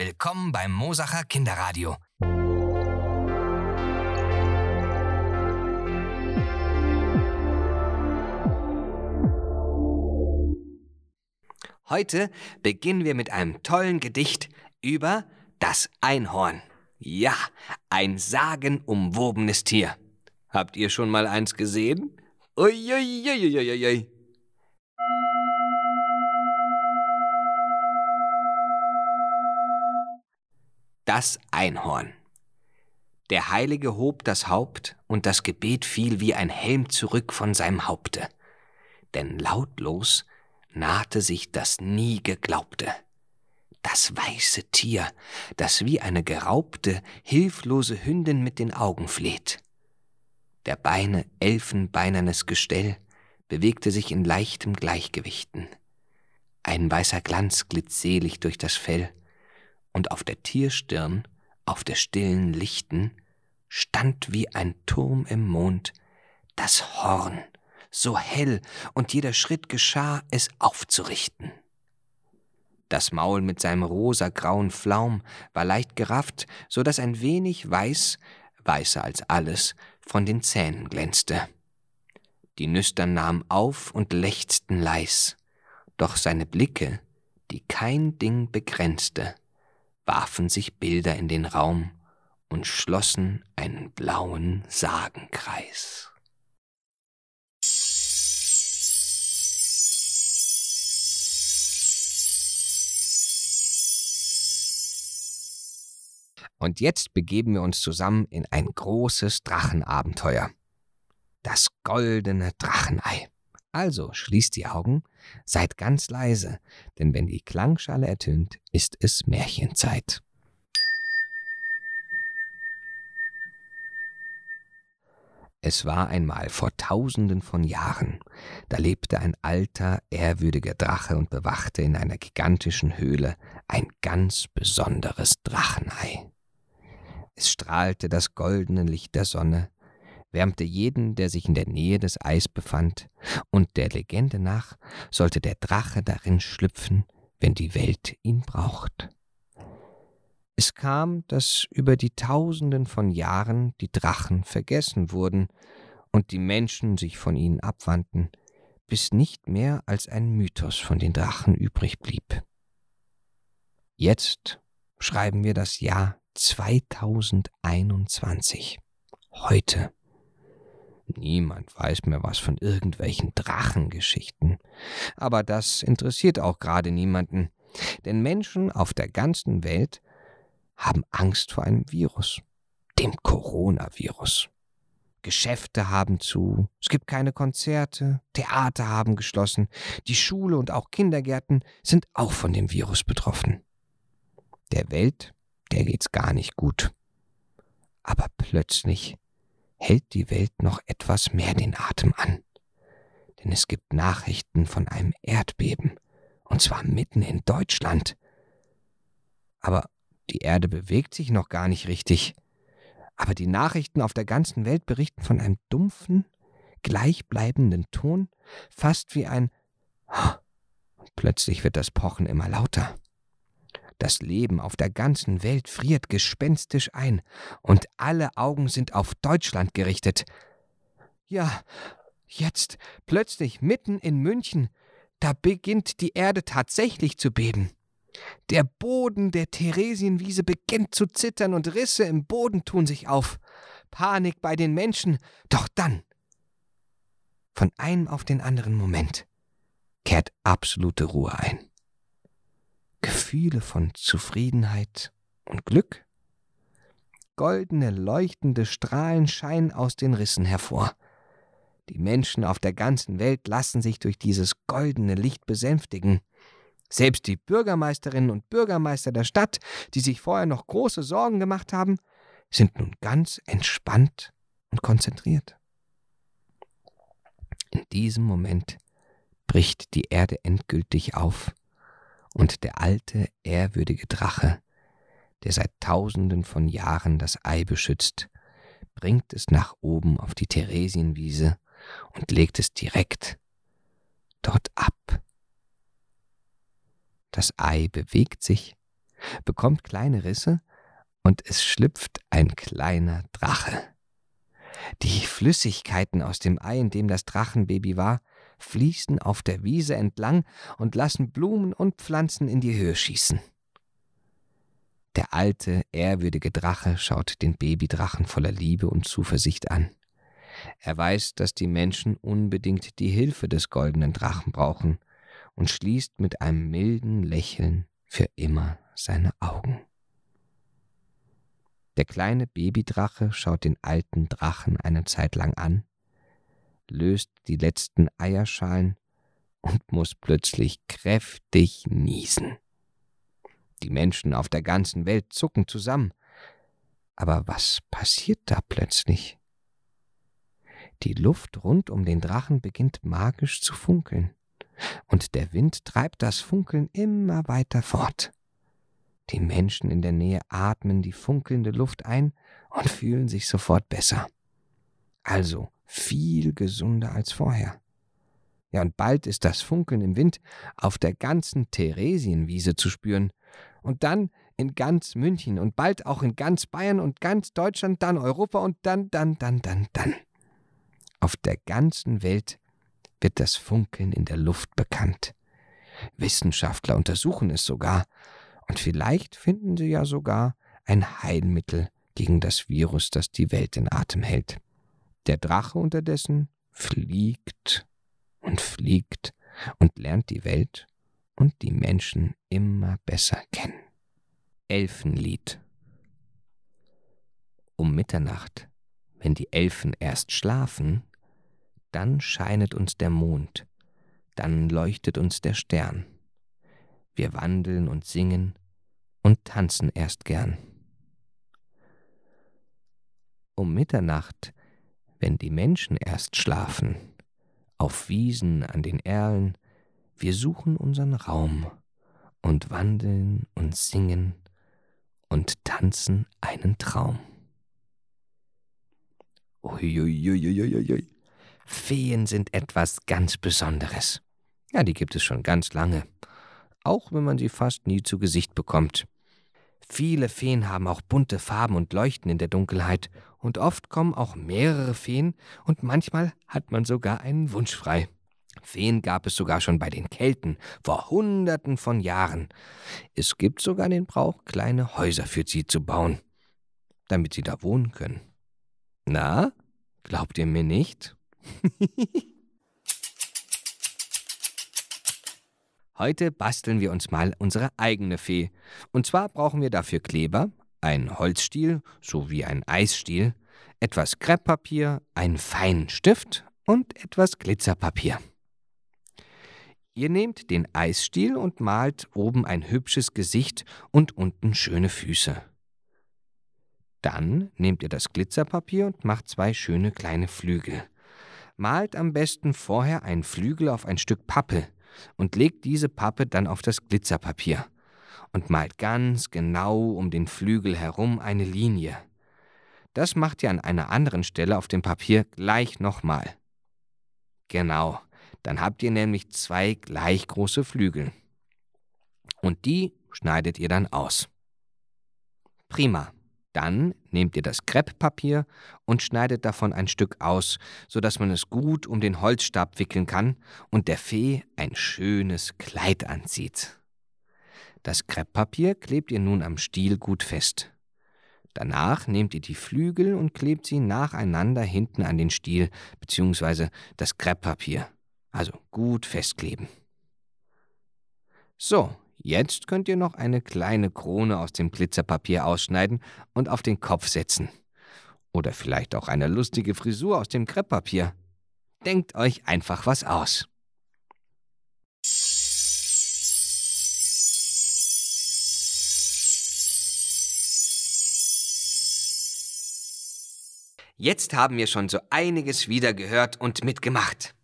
Willkommen beim Mosacher Kinderradio. Heute beginnen wir mit einem tollen Gedicht über das Einhorn. Ja, ein sagenumwobenes Tier. Habt ihr schon mal eins gesehen? Uiuiuiuiui. Das Einhorn. Der Heilige hob das Haupt, und das Gebet fiel wie ein Helm zurück von seinem Haupte. Denn lautlos nahte sich das nie geglaubte. Das weiße Tier, das wie eine geraubte, hilflose Hündin mit den Augen fleht. Der Beine elfenbeinernes Gestell bewegte sich in leichtem Gleichgewichten. Ein weißer Glanz glitt selig durch das Fell, und auf der Tierstirn, auf der stillen Lichten, stand wie ein Turm im Mond das Horn, so hell, und jeder Schritt geschah, es aufzurichten. Das Maul mit seinem rosagrauen Flaum war leicht gerafft, so dass ein wenig weiß, weißer als alles, von den Zähnen glänzte. Die Nüstern nahmen auf und lechzten leis, doch seine Blicke, die kein Ding begrenzte, warfen sich Bilder in den Raum und schlossen einen blauen Sagenkreis. Und jetzt begeben wir uns zusammen in ein großes Drachenabenteuer. Das goldene Drachenei. Also schließt die Augen, seid ganz leise, denn wenn die Klangschale ertönt, ist es Märchenzeit. Es war einmal vor tausenden von Jahren, da lebte ein alter, ehrwürdiger Drache und bewachte in einer gigantischen Höhle ein ganz besonderes Drachenei. Es strahlte das goldene Licht der Sonne, wärmte jeden, der sich in der Nähe des Eis befand, und der Legende nach sollte der Drache darin schlüpfen, wenn die Welt ihn braucht. Es kam, dass über die Tausenden von Jahren die Drachen vergessen wurden und die Menschen sich von ihnen abwandten, bis nicht mehr als ein Mythos von den Drachen übrig blieb. Jetzt schreiben wir das Jahr 2021. Heute. Niemand weiß mehr was von irgendwelchen Drachengeschichten. Aber das interessiert auch gerade niemanden. Denn Menschen auf der ganzen Welt haben Angst vor einem Virus, dem Coronavirus. Geschäfte haben zu, es gibt keine Konzerte, Theater haben geschlossen, die Schule und auch Kindergärten sind auch von dem Virus betroffen. Der Welt der geht's gar nicht gut. Aber plötzlich hält die Welt noch etwas mehr den Atem an. Denn es gibt Nachrichten von einem Erdbeben, und zwar mitten in Deutschland. Aber die Erde bewegt sich noch gar nicht richtig. Aber die Nachrichten auf der ganzen Welt berichten von einem dumpfen, gleichbleibenden Ton, fast wie ein und plötzlich wird das Pochen immer lauter. Das Leben auf der ganzen Welt friert gespenstisch ein, und alle Augen sind auf Deutschland gerichtet. Ja, jetzt, plötzlich mitten in München, da beginnt die Erde tatsächlich zu beben. Der Boden der Theresienwiese beginnt zu zittern und Risse im Boden tun sich auf. Panik bei den Menschen, doch dann, von einem auf den anderen Moment, kehrt absolute Ruhe ein. Gefühle von Zufriedenheit und Glück. Goldene, leuchtende Strahlen scheinen aus den Rissen hervor. Die Menschen auf der ganzen Welt lassen sich durch dieses goldene Licht besänftigen. Selbst die Bürgermeisterinnen und Bürgermeister der Stadt, die sich vorher noch große Sorgen gemacht haben, sind nun ganz entspannt und konzentriert. In diesem Moment bricht die Erde endgültig auf und der alte, ehrwürdige Drache, der seit tausenden von Jahren das Ei beschützt, bringt es nach oben auf die Theresienwiese und legt es direkt dort ab. Das Ei bewegt sich bekommt kleine Risse und es schlüpft ein kleiner Drache. Die Flüssigkeiten aus dem Ei, in dem das Drachenbaby war, fließen auf der Wiese entlang und lassen Blumen und Pflanzen in die Höhe schießen. Der alte, ehrwürdige Drache schaut den Babydrachen voller Liebe und Zuversicht an. Er weiß, dass die Menschen unbedingt die Hilfe des goldenen Drachen brauchen und schließt mit einem milden Lächeln für immer seine Augen. Der kleine Babydrache schaut den alten Drachen eine Zeit lang an, löst die letzten Eierschalen und muss plötzlich kräftig niesen. Die Menschen auf der ganzen Welt zucken zusammen. Aber was passiert da plötzlich? Die Luft rund um den Drachen beginnt magisch zu funkeln, und der Wind treibt das Funkeln immer weiter fort. Die Menschen in der Nähe atmen die funkelnde Luft ein und fühlen sich sofort besser. Also viel gesunder als vorher. Ja, und bald ist das Funkeln im Wind auf der ganzen Theresienwiese zu spüren. Und dann in ganz München und bald auch in ganz Bayern und ganz Deutschland, dann Europa und dann, dann, dann, dann, dann. Auf der ganzen Welt wird das Funkeln in der Luft bekannt. Wissenschaftler untersuchen es sogar, und vielleicht finden sie ja sogar ein Heilmittel gegen das Virus, das die Welt in Atem hält. Der Drache unterdessen fliegt und fliegt und lernt die Welt und die Menschen immer besser kennen. Elfenlied Um Mitternacht, wenn die Elfen erst schlafen, dann scheinet uns der Mond, dann leuchtet uns der Stern. Wir wandeln und singen und tanzen erst gern. Um Mitternacht, wenn die Menschen erst schlafen, auf Wiesen an den Erlen, wir suchen unseren Raum und wandeln und singen und tanzen einen Traum. Uiuiuiuiui. Feen sind etwas ganz Besonderes. Ja, die gibt es schon ganz lange, auch wenn man sie fast nie zu Gesicht bekommt. Viele Feen haben auch bunte Farben und leuchten in der Dunkelheit, und oft kommen auch mehrere Feen, und manchmal hat man sogar einen Wunsch frei. Feen gab es sogar schon bei den Kelten, vor Hunderten von Jahren. Es gibt sogar den Brauch, kleine Häuser für sie zu bauen, damit sie da wohnen können. Na, glaubt ihr mir nicht? Heute basteln wir uns mal unsere eigene Fee. Und zwar brauchen wir dafür Kleber, einen Holzstiel sowie einen Eisstiel, etwas Krepppapier, einen feinen Stift und etwas Glitzerpapier. Ihr nehmt den Eisstiel und malt oben ein hübsches Gesicht und unten schöne Füße. Dann nehmt ihr das Glitzerpapier und macht zwei schöne kleine Flügel. Malt am besten vorher einen Flügel auf ein Stück Pappe und legt diese Pappe dann auf das Glitzerpapier und malt ganz genau um den Flügel herum eine Linie. Das macht ihr an einer anderen Stelle auf dem Papier gleich nochmal. Genau, dann habt ihr nämlich zwei gleich große Flügel. Und die schneidet ihr dann aus. Prima. Dann nehmt ihr das Krepppapier und schneidet davon ein Stück aus, so dass man es gut um den Holzstab wickeln kann und der Fee ein schönes Kleid anzieht. Das Krepppapier klebt ihr nun am Stiel gut fest. Danach nehmt ihr die Flügel und klebt sie nacheinander hinten an den Stiel bzw. das Krepppapier, also gut festkleben. So, Jetzt könnt ihr noch eine kleine Krone aus dem Glitzerpapier ausschneiden und auf den Kopf setzen. Oder vielleicht auch eine lustige Frisur aus dem Krepppapier. Denkt euch einfach was aus. Jetzt haben wir schon so einiges wieder gehört und mitgemacht.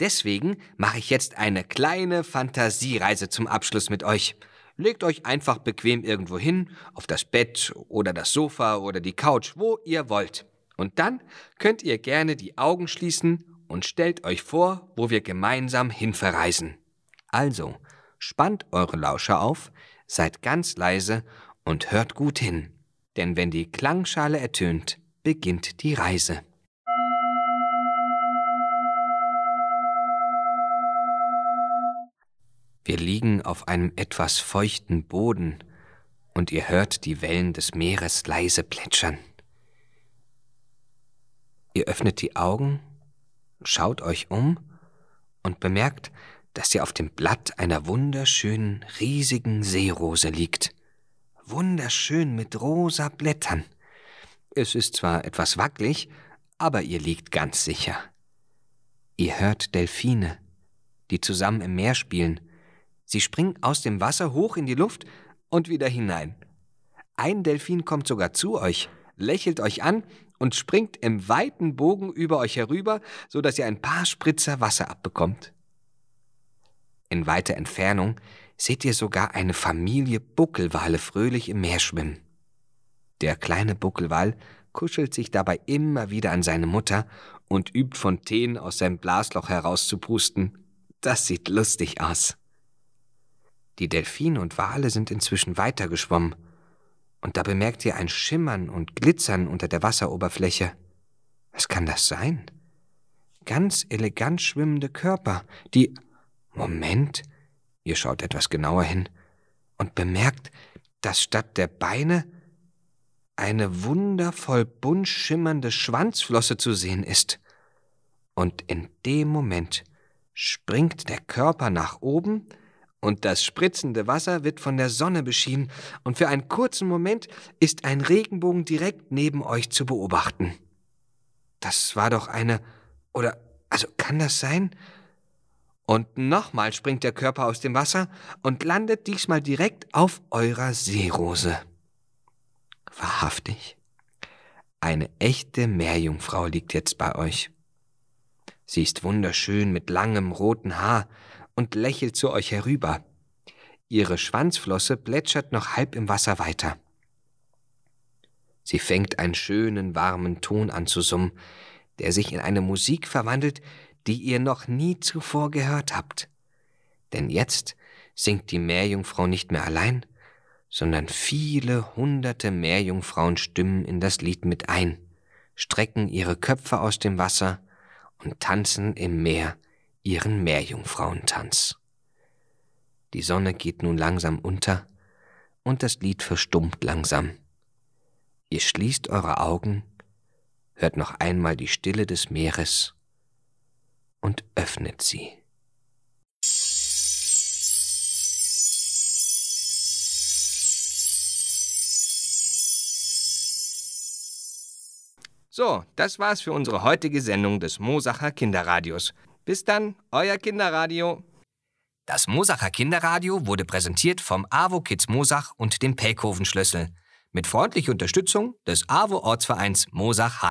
Deswegen mache ich jetzt eine kleine Fantasiereise zum Abschluss mit euch. Legt euch einfach bequem irgendwo hin, auf das Bett oder das Sofa oder die Couch, wo ihr wollt. Und dann könnt ihr gerne die Augen schließen und stellt euch vor, wo wir gemeinsam hin verreisen. Also, spannt eure Lauscher auf, seid ganz leise und hört gut hin, denn wenn die Klangschale ertönt, beginnt die Reise. Wir liegen auf einem etwas feuchten Boden, und ihr hört die Wellen des Meeres leise plätschern. Ihr öffnet die Augen, schaut euch um und bemerkt, dass ihr auf dem Blatt einer wunderschönen, riesigen Seerose liegt. Wunderschön mit rosa Blättern. Es ist zwar etwas wackelig, aber ihr liegt ganz sicher. Ihr hört Delfine, die zusammen im Meer spielen. Sie springen aus dem Wasser hoch in die Luft und wieder hinein. Ein Delfin kommt sogar zu euch, lächelt euch an und springt im weiten Bogen über euch herüber, so dass ihr ein paar Spritzer Wasser abbekommt. In weiter Entfernung seht ihr sogar eine Familie Buckelwale fröhlich im Meer schwimmen. Der kleine Buckelwal kuschelt sich dabei immer wieder an seine Mutter und übt Fontänen aus seinem Blasloch herauszupusten. Das sieht lustig aus. Die Delfine und Wale sind inzwischen weitergeschwommen, und da bemerkt ihr ein Schimmern und Glitzern unter der Wasseroberfläche. Was kann das sein? Ganz elegant schwimmende Körper, die. Moment, ihr schaut etwas genauer hin und bemerkt, dass statt der Beine eine wundervoll bunt schimmernde Schwanzflosse zu sehen ist. Und in dem Moment springt der Körper nach oben, und das spritzende Wasser wird von der Sonne beschienen, und für einen kurzen Moment ist ein Regenbogen direkt neben euch zu beobachten. Das war doch eine. Oder. Also kann das sein? Und nochmal springt der Körper aus dem Wasser und landet diesmal direkt auf eurer Seerose. Wahrhaftig. Eine echte Meerjungfrau liegt jetzt bei euch. Sie ist wunderschön mit langem roten Haar und lächelt zu euch herüber. Ihre Schwanzflosse plätschert noch halb im Wasser weiter. Sie fängt einen schönen, warmen Ton an zu summen, der sich in eine Musik verwandelt, die ihr noch nie zuvor gehört habt. Denn jetzt singt die Meerjungfrau nicht mehr allein, sondern viele hunderte Meerjungfrauen stimmen in das Lied mit ein, strecken ihre Köpfe aus dem Wasser und tanzen im Meer ihren Meerjungfrauentanz. Die Sonne geht nun langsam unter und das Lied verstummt langsam. Ihr schließt eure Augen, hört noch einmal die Stille des Meeres und öffnet sie. So, das war's für unsere heutige Sendung des Mosacher Kinderradios. Bis dann, euer Kinderradio. Das Mosacher Kinderradio wurde präsentiert vom AWO Kids Mosach und dem Pelkoven Schlüssel mit freundlicher Unterstützung des AWO Ortsvereins Mosach